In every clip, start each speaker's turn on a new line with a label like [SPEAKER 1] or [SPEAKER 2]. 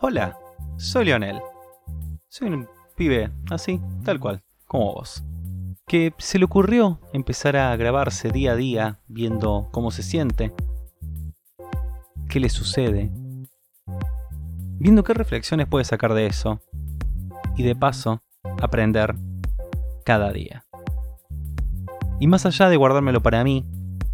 [SPEAKER 1] Hola, soy Lionel. Soy un pibe así, tal cual, como vos. Que se le ocurrió empezar a grabarse día a día viendo cómo se siente, qué le sucede, viendo qué reflexiones puede sacar de eso y de paso aprender cada día. Y más allá de guardármelo para mí,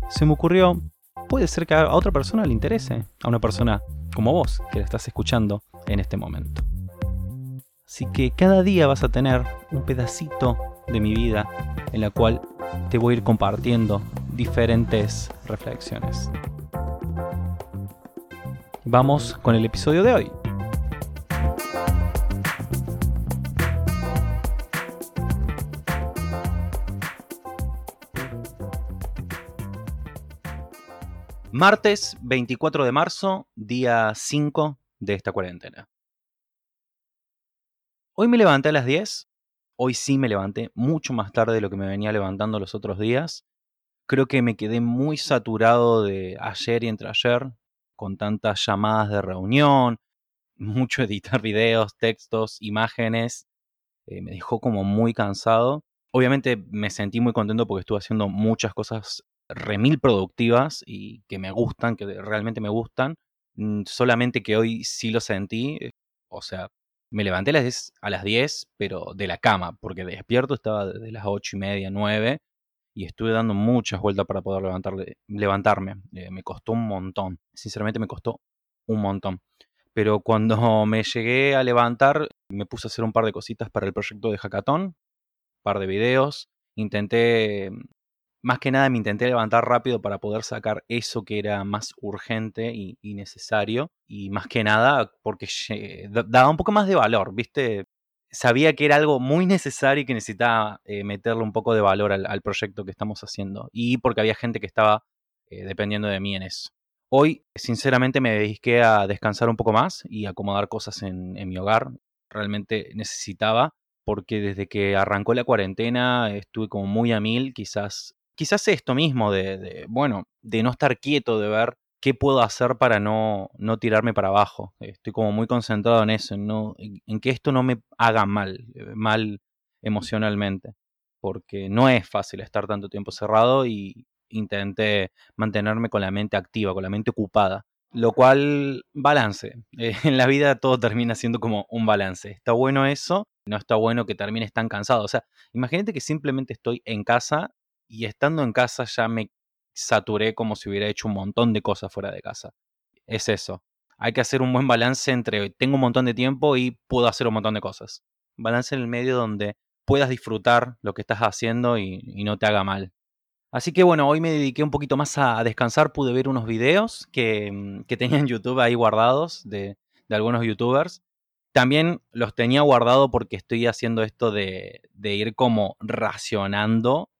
[SPEAKER 1] se me ocurrió, puede ser que a otra persona le interese, a una persona como vos que la estás escuchando en este momento. Así que cada día vas a tener un pedacito de mi vida en la cual te voy a ir compartiendo diferentes reflexiones. Vamos con el episodio de hoy. Martes 24 de marzo, día 5 de esta cuarentena. Hoy me levanté a las 10. Hoy sí me levanté mucho más tarde de lo que me venía levantando los otros días. Creo que me quedé muy saturado de ayer y entre ayer, con tantas llamadas de reunión, mucho editar videos, textos, imágenes. Eh, me dejó como muy cansado. Obviamente me sentí muy contento porque estuve haciendo muchas cosas remil productivas y que me gustan, que realmente me gustan. Mm, solamente que hoy sí lo sentí. Eh, o sea, me levanté a las 10, a las 10 pero de la cama, porque despierto estaba desde las 8 y media, 9, y estuve dando muchas vueltas para poder levantarme. Eh, me costó un montón. Sinceramente me costó un montón. Pero cuando me llegué a levantar, me puse a hacer un par de cositas para el proyecto de Hackathon, un par de videos. Intenté más que nada me intenté levantar rápido para poder sacar eso que era más urgente y, necesario. Y más que nada porque daba un poco más de valor, ¿viste? Sabía que era algo muy necesario y que necesitaba eh, meterle un poco de valor al, proyecto que estamos haciendo. Y porque había gente que estaba eh, dependiendo de mí en eso. Hoy, sinceramente, me dediqué a descansar un poco más y acomodar cosas en, en mi hogar. Realmente necesitaba porque desde que arrancó la cuarentena estuve como muy a mil, quizás quizás esto mismo de, bueno, de no estar quieto, de ver qué puedo hacer para no, no tirarme para abajo. Estoy como muy concentrado en eso, en, no, en que esto no me haga mal, eh, mal emocionalmente, porque no es fácil estar tanto tiempo cerrado y intenté mantenerme con la mente activa, con la mente ocupada. Lo cual, balance. Eh, en la vida todo termina siendo como un balance. Está bueno eso, no está bueno que termines tan cansado. O sea, imagínate que simplemente estoy en casa y estando en casa ya me saturé como si hubiera hecho un montón de cosas fuera de casa. Es eso. Hay que hacer un buen balance entre tengo un montón de tiempo y puedo hacer un montón de cosas. Balance en el medio donde puedas disfrutar lo que estás haciendo y, no te haga mal. Así que bueno, hoy me dediqué un poquito más a, descansar, pude ver unos videos que, mm, que tenía en YouTube ahí guardados de, de, algunos youtubers. También los tenía guardados porque estoy haciendo esto de, de ir como racionando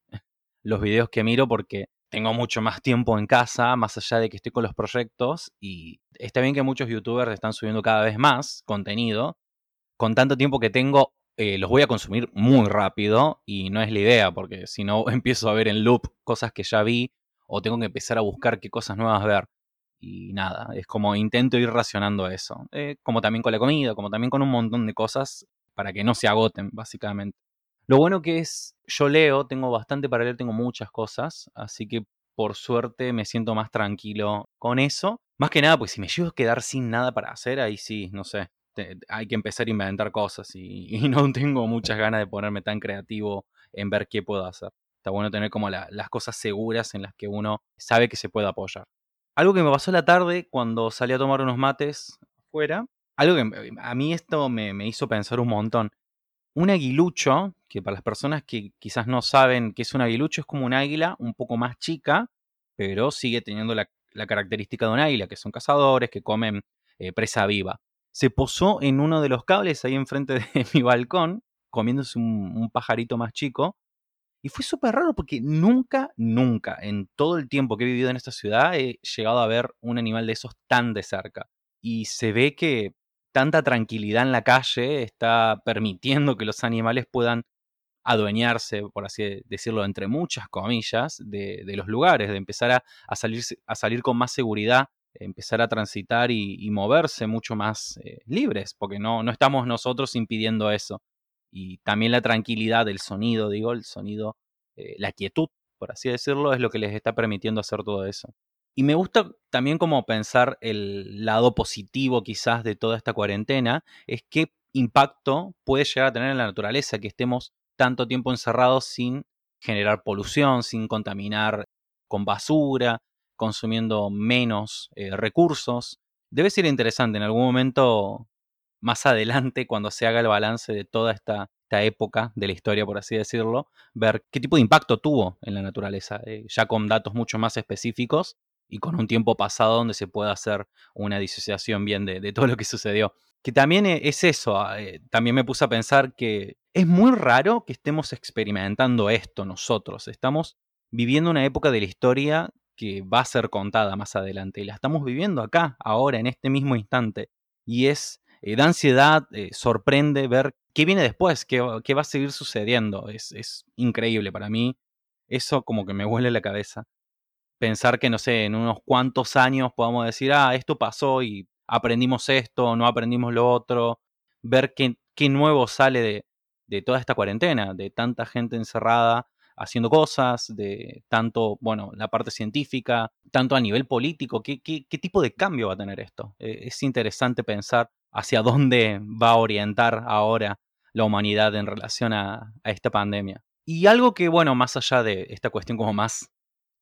[SPEAKER 1] los videos que miro porque tengo mucho más tiempo en casa, más allá de que estoy con los proyectos, y está bien que muchos youtubers están subiendo cada vez más contenido. Con tanto tiempo que tengo, eh, los voy a consumir muy rápido y no es la idea, porque si no empiezo a ver en loop cosas que ya vi o tengo que empezar a buscar qué cosas nuevas ver. Y nada, es como intento ir racionando eso. Eh, como también con la comida, como también con un montón de cosas para que no se agoten, básicamente. Lo bueno que es, yo leo, tengo bastante para leer, tengo muchas cosas, así que por suerte me siento más tranquilo con eso. Más que nada, pues si me llevo a quedar sin nada para hacer, ahí sí, no sé, hay que empezar a inventar cosas y, no tengo muchas ganas de ponerme tan creativo en ver qué puedo hacer. Está bueno tener como las cosas seguras en las que uno sabe que se puede apoyar. Algo que me pasó la tarde cuando salí a tomar unos mates afuera, algo que a mí esto me, me hizo pensar un montón. Un aguilucho, que para las personas que quizás no saben qué es un aguilucho, es como un águila un poco más chica, pero sigue teniendo la, característica de un águila, que son cazadores, que comen eh, presa viva. Se posó en uno de los cables ahí enfrente de mi balcón, comiéndose un, pajarito más chico. Y fue súper raro porque nunca, nunca, en todo el tiempo que he vivido en esta ciudad, he llegado a ver un animal de esos tan de cerca. Y se ve que tanta tranquilidad en la calle está permitiendo que los animales puedan adueñarse, por así decirlo, entre muchas comillas, de, los lugares, de empezar a, salir, a salir con más seguridad empezar a transitar y, moverse mucho más eh, libres, porque no, no estamos nosotros impidiendo eso. Y también la tranquilidad del sonido, digo, el sonido, eh, la quietud, por así decirlo, es lo que les está permitiendo hacer todo eso. Y me gusta también como pensar el lado positivo quizás de toda esta cuarentena, es qué impacto puede llegar a tener en la naturaleza que estemos tanto tiempo encerrados sin generar polución, sin contaminar con basura, consumiendo menos eh, recursos. Debe ser interesante en algún momento más adelante, cuando se haga el balance de toda esta, época de la historia, por así decirlo, ver qué tipo de impacto tuvo en la naturaleza, eh, ya con datos mucho más específicos y con un tiempo pasado donde se pueda hacer una disociación bien de, todo lo que sucedió. Que también e, es eso, ah, eh, también me puse a pensar que es muy raro que estemos experimentando esto nosotros, estamos viviendo una época de la historia que va a ser contada más adelante. Y la estamos viviendo acá, ahora, en este mismo instante. Y es, eh, da ansiedad, eh, sorprende ver qué viene después, qué, qué va a seguir sucediendo. Es, es, increíble para mí. Eso como que me huele la cabeza. Pensar que, no sé, en unos cuantos años podamos decir, ah, esto pasó y aprendimos esto, no aprendimos lo otro. Ver qué, qué nuevo sale de, de toda esta cuarentena, de tanta gente encerrada haciendo cosas, de tanto, bueno, la parte científica, tanto a nivel político, ¿qué, tipo de cambio va a tener esto? Eh, es interesante pensar hacia dónde va a orientar ahora la humanidad en relación a, esta pandemia. Y algo que, bueno, más allá de esta cuestión como más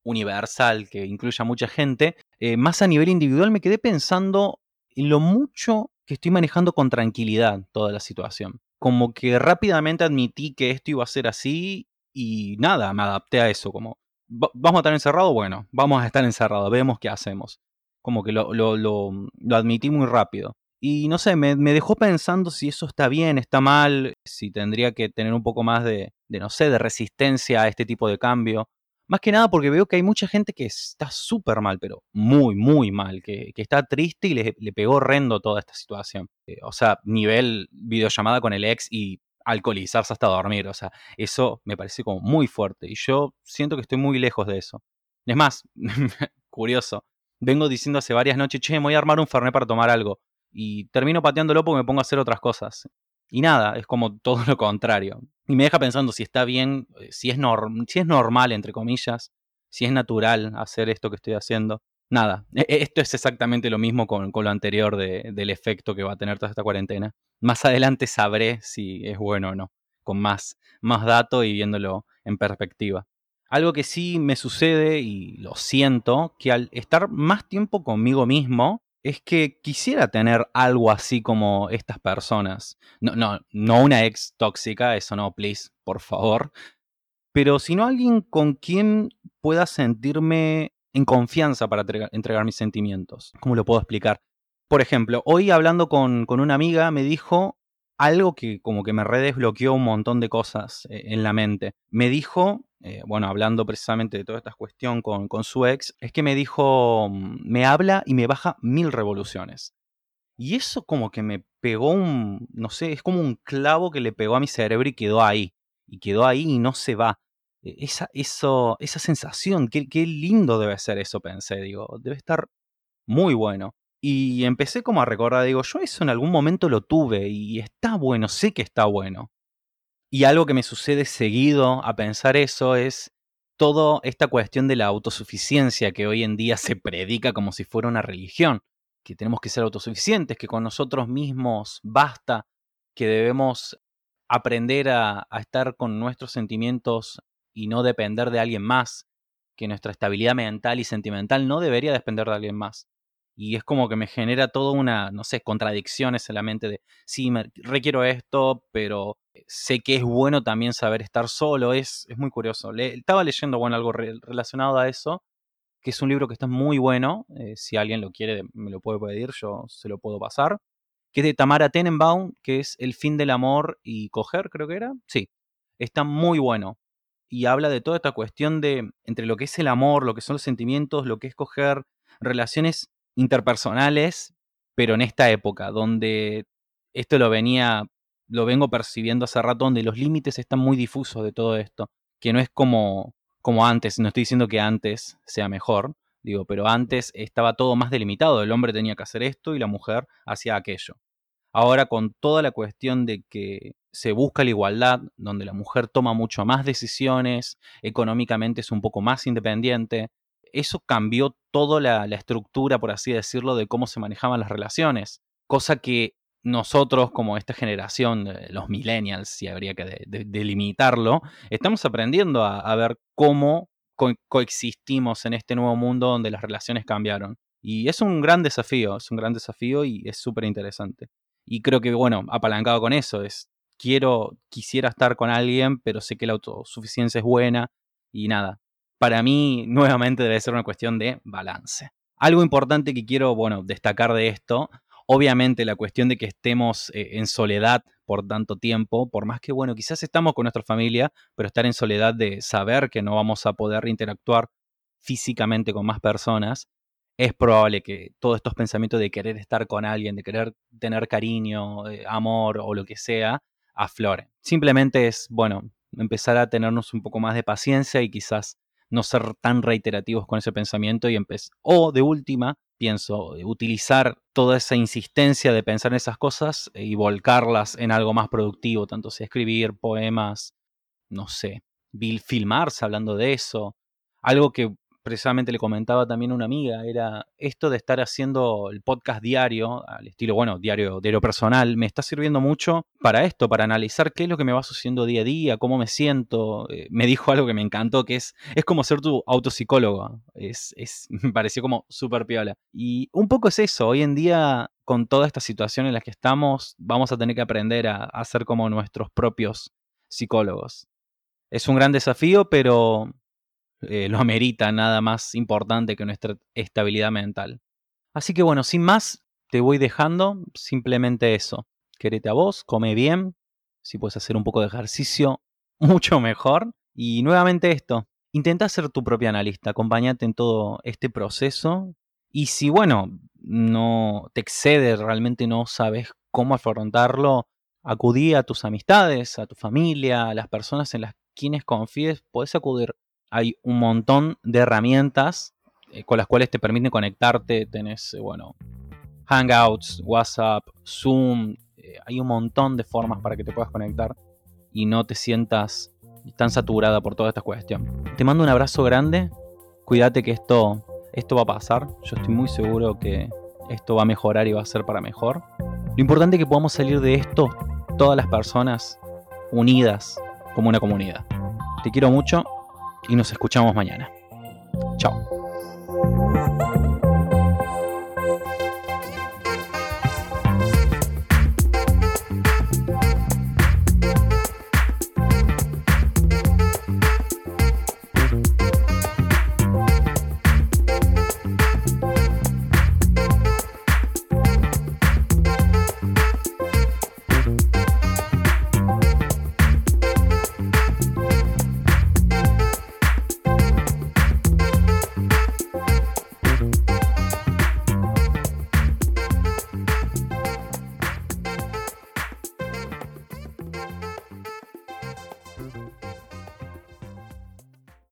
[SPEAKER 1] universal, que incluye a mucha gente, eh, más a nivel individual me quedé pensando en lo mucho que estoy manejando con tranquilidad toda la situación. Como que rápidamente admití que esto iba a ser así y nada, me adapté a eso, como, ¿vamos a estar encerrados? Bueno, vamos a estar encerrados, vemos qué hacemos. Como que lo, lo, lo, lo admití muy rápido. Y no sé, me, me, dejó pensando si eso está bien, está mal, si tendría que tener un poco más de, de, no sé, de resistencia a este tipo de cambio. Más que nada porque veo que hay mucha gente que está súper mal, pero muy, muy mal, que, que está triste y le, le, pegó horrendo toda esta situación. Eh, o sea, nivel videollamada con el ex y alcoholizarse hasta dormir. O sea, eso me parece como muy fuerte. Y yo siento que estoy muy lejos de eso. Es más, curioso. Vengo diciendo hace varias noches, che, me voy a armar un fernet para tomar algo. Y termino pateándolo porque me pongo a hacer otras cosas. Y nada, es como todo lo contrario. Y me deja pensando si está bien, eh, si es, si es normal, entre comillas, si es natural hacer esto que estoy haciendo. Nada, e-, e-, esto es exactamente lo mismo con, lo anterior del efecto que va a tener toda esta cuarentena. Más adelante sabré si es bueno o no, con más, más datos y viéndolo en perspectiva. Algo que sí me sucede y lo siento, que al estar más tiempo conmigo mismo, es que quisiera tener algo así como estas personas. No, no, no una ex tóxica, eso no, please, por favor. Pero sino alguien con quien pueda sentirme en confianza para entregar mis sentimientos. ¿Cómo lo puedo explicar? Por ejemplo, hoy hablando con, una amiga me dijo algo que como que me redesbloqueó un montón de cosas eh, en la mente. Me dijo, eh, bueno, hablando precisamente de toda esta cuestión con, con su ex, es que me dijo, mm, me habla y me baja mil revoluciones. Y eso como que me pegó un, no sé, es como un clavo que le pegó a mi cerebro y quedó ahí. Y quedó ahí y no se va. E, esa, eso, esa sensación, qué, qué lindo debe ser eso, pensé, digo, debe estar muy bueno. Y empecé como a recordar, digo, yo eso en algún momento lo tuve y está bueno, sé que está bueno. Y algo que me sucede seguido a pensar eso es toda esta cuestión de la autosuficiencia que hoy en día se predica como si fuera una religión, que tenemos que ser autosuficientes, que con nosotros mismos basta, que debemos aprender a, estar con nuestros sentimientos y no depender de alguien más, que nuestra estabilidad mental y sentimental no debería depender de alguien más. Y es como que me genera toda una, no sé, contradicciones en la mente de, sí, me requiero esto, pero sé que es bueno también saber estar solo. Es, es muy curioso. Le, estaba leyendo, bueno, algo relacionado a eso, que es un libro que está muy bueno. Eh, si alguien lo quiere, me lo puede pedir, yo se lo puedo pasar. Que es de Tamara Tenenbaum, que es El fin del amor y coger, creo que era. Sí, está muy bueno y habla de toda esta cuestión de entre lo que es el amor, lo que son los sentimientos, lo que es coger relaciones interpersonales, pero en esta época, donde esto lo venía, lo vengo percibiendo hace rato, donde los límites están muy difusos de todo esto, que no es como, como antes, no estoy diciendo que antes sea mejor, Digo, pero antes estaba todo más delimitado. El hombre tenía que hacer esto y la mujer hacía aquello. Ahora con toda la cuestión de que se busca la igualdad, donde la mujer toma mucho más decisiones, económicamente es un poco más independiente, eso cambió toda la, estructura, por así decirlo, de cómo se manejaban las relaciones. Cosa que nosotros, como esta generación, los millennials, si habría que delimitarlo, estamos aprendiendo a ver cómo coexistimos en este nuevo mundo donde las relaciones cambiaron. Y es un gran desafío, es un gran desafío y es súper interesante. Y creo que, bueno, apalancado con eso, es, quiero, quisiera estar con alguien, pero sé que la autosuficiencia es buena y nada. Para mí, nuevamente, debe ser una cuestión de balance. Algo importante que quiero, bueno, destacar de esto, obviamente la cuestión de que estemos eh, en soledad por tanto tiempo, por más que, bueno, quizás estamos con nuestra familia, pero estar en soledad de saber que no vamos a poder interactuar físicamente con más personas, es probable que todos estos pensamientos de querer estar con alguien, de querer tener cariño, eh, amor o lo que sea, afloren. Simplemente es, bueno, empezar a tenernos un poco más de paciencia y quizás no ser tan reiterativos con ese pensamiento y empezar, o de última, pienso, eh, utilizar toda esa insistencia de pensar en esas cosas eh, y volcarlas en algo más productivo, tanto sea escribir poemas, no sé, filmarse hablando de eso, algo que precisamente le comentaba también una amiga, era esto de estar haciendo el podcast diario, al estilo, bueno, diario, diario personal, me está sirviendo mucho para esto, para analizar qué es lo que me va sucediendo día a día, cómo me siento. Eh, me dijo algo que me encantó, que es, es como ser tu autopsicólogo. Es, es, me pareció como súper piola. Y un poco es eso, hoy en día con toda esta situación en la que estamos, vamos a tener que aprender a, a ser como nuestros propios psicólogos. Es un gran desafío, pero eh, lo amerita nada más importante que nuestra estabilidad mental. Así que bueno, sin más, te voy dejando simplemente eso. Querete a vos, come bien, si puedes hacer un poco de ejercicio, mucho mejor. Y nuevamente esto, intenta ser tu propia analista, acompáñate en todo este proceso. Y si, bueno, no te excede, realmente no sabes cómo afrontarlo, acudí a tus amistades, a tu familia, a las personas en las quienes confíes, puedes acudir hay un montón de herramientas eh, con las cuales te permiten conectarte. Tenés, eh, bueno, Hangouts, WhatsApp, Zoom. Eh, hay un montón de formas para que te puedas conectar y no te sientas tan saturada por toda esta cuestión. Te mando un abrazo grande. Cuídate que esto, esto va a pasar. Yo estoy muy seguro que esto va a mejorar y va a ser para mejor. Lo importante es que podamos salir de esto todas las personas unidas como una comunidad. Te quiero mucho y nos escuchamos mañana. Chao.